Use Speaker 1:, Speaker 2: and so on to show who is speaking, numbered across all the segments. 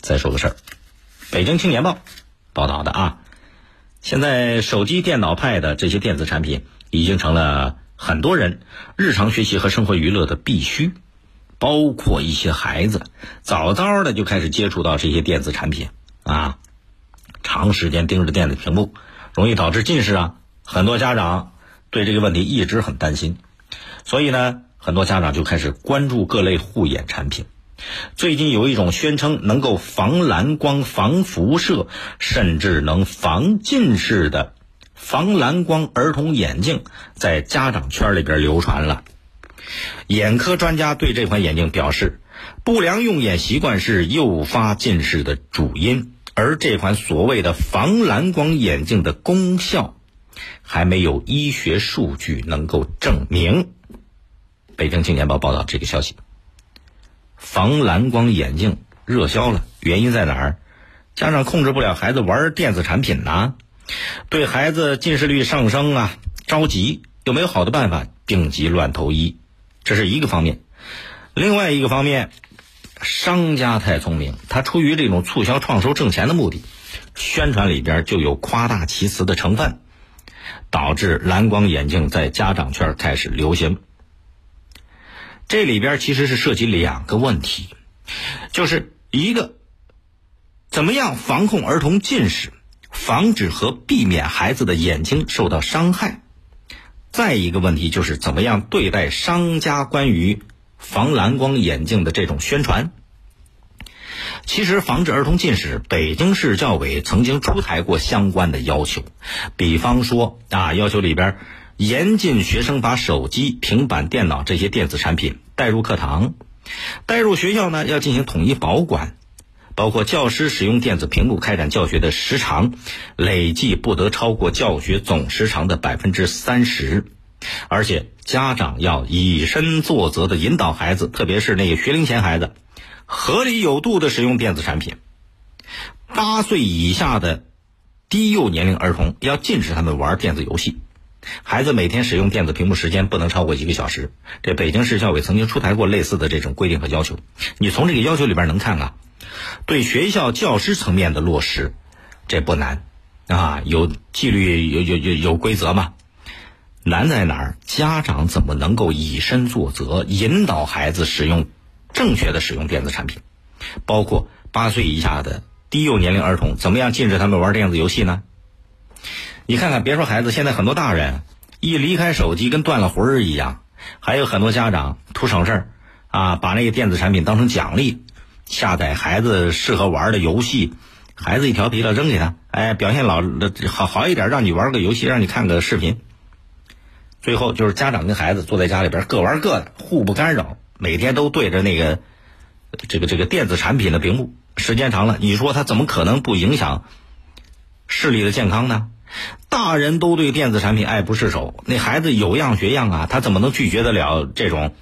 Speaker 1: 再说个事儿，北京青年报报道的啊，现在手机、电脑、pad 这些电子产品已经成了很多人日常学习和生活娱乐的必须，包括一些孩子早早的就开始接触到这些电子产品啊，长时间盯着电子屏幕，容易导致近视啊。很多家长对这个问题一直很担心，所以呢，很多家长就开始关注各类护眼产品。最近有一种宣称能够防蓝光、防辐射，甚至能防近视的防蓝光儿童眼镜，在家长圈里边流传了。眼科专家对这款眼镜表示，不良用眼习惯是诱发近视的主因，而这款所谓的防蓝光眼镜的功效，还没有医学数据能够证明。北京青年报报道这个消息。防蓝光眼镜热销了，原因在哪儿？家长控制不了孩子玩电子产品呐，对孩子近视率上升啊着急，有没有好的办法？病急乱投医，这是一个方面。另外一个方面，商家太聪明，他出于这种促销创收挣钱的目的，宣传里边就有夸大其词的成分，导致蓝光眼镜在家长圈开始流行。这里边其实是涉及两个问题，就是一个怎么样防控儿童近视，防止和避免孩子的眼睛受到伤害；再一个问题就是怎么样对待商家关于防蓝光眼镜的这种宣传。其实，防止儿童近视，北京市教委曾经出台过相关的要求，比方说啊，要求里边。严禁学生把手机、平板电脑这些电子产品带入课堂，带入学校呢要进行统一保管，包括教师使用电子屏幕开展教学的时长，累计不得超过教学总时长的百分之三十，而且家长要以身作则的引导孩子，特别是那个学龄前孩子，合理有度的使用电子产品。八岁以下的低幼年龄儿童要禁止他们玩电子游戏。孩子每天使用电子屏幕时间不能超过一个小时。这北京市教委曾经出台过类似的这种规定和要求。你从这个要求里边能看啊，对学校教师层面的落实，这不难啊，有纪律，有有有有规则嘛。难在哪儿？家长怎么能够以身作则，引导孩子使用正确的使用电子产品？包括八岁以下的低幼年龄儿童，怎么样禁止他们玩电子游戏呢？你看看，别说孩子，现在很多大人一离开手机跟断了魂儿一样。还有很多家长图省事儿啊，把那个电子产品当成奖励，下载孩子适合玩的游戏，孩子一调皮了扔给他，哎，表现老好好一点，让你玩个游戏，让你看个视频。最后就是家长跟孩子坐在家里边各玩各的，互不干扰，每天都对着那个这个这个电子产品的屏幕，时间长了，你说他怎么可能不影响视力的健康呢？大人都对电子产品爱不释手，那孩子有样学样啊，他怎么能拒绝得了这种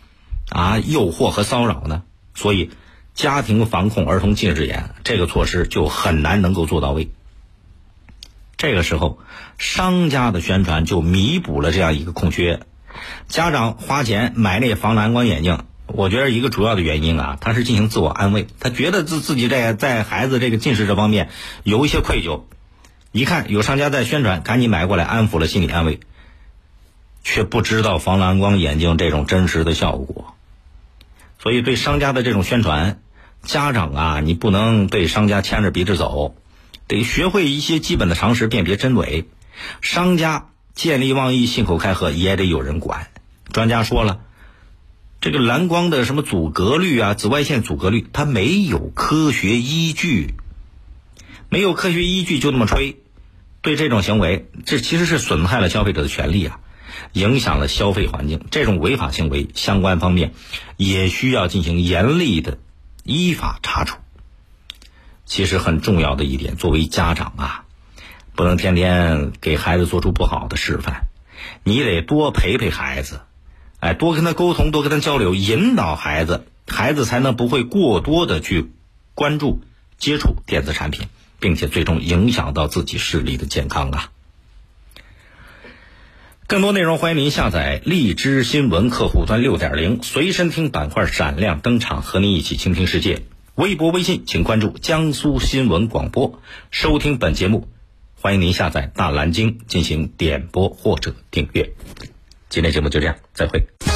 Speaker 1: 啊诱惑和骚扰呢？所以，家庭防控儿童近视眼这个措施就很难能够做到位。这个时候，商家的宣传就弥补了这样一个空缺。家长花钱买那防蓝光眼镜，我觉得一个主要的原因啊，他是进行自我安慰，他觉得自自己在在孩子这个近视这方面有一些愧疚。一看有商家在宣传，赶紧买过来，安抚了心理安慰，却不知道防蓝光眼镜这种真实的效果。所以，对商家的这种宣传，家长啊，你不能被商家牵着鼻子走，得学会一些基本的常识，辨别真伪。商家见利忘义、信口开河，也得有人管。专家说了，这个蓝光的什么阻隔率啊，紫外线阻隔率，它没有科学依据。没有科学依据就那么吹，对这种行为，这其实是损害了消费者的权利啊，影响了消费环境。这种违法行为，相关方面也需要进行严厉的依法查处。其实很重要的一点，作为家长啊，不能天天给孩子做出不好的示范，你得多陪陪孩子，哎，多跟他沟通，多跟他交流，引导孩子，孩子才能不会过多的去关注、接触电子产品。并且最终影响到自己视力的健康啊！更多内容欢迎您下载荔枝新闻客户端六点零随身听板块闪亮登场，和您一起倾听世界。微博、微信请关注江苏新闻广播。收听本节目，欢迎您下载大蓝鲸进行点播或者订阅。今天节目就这样，再会。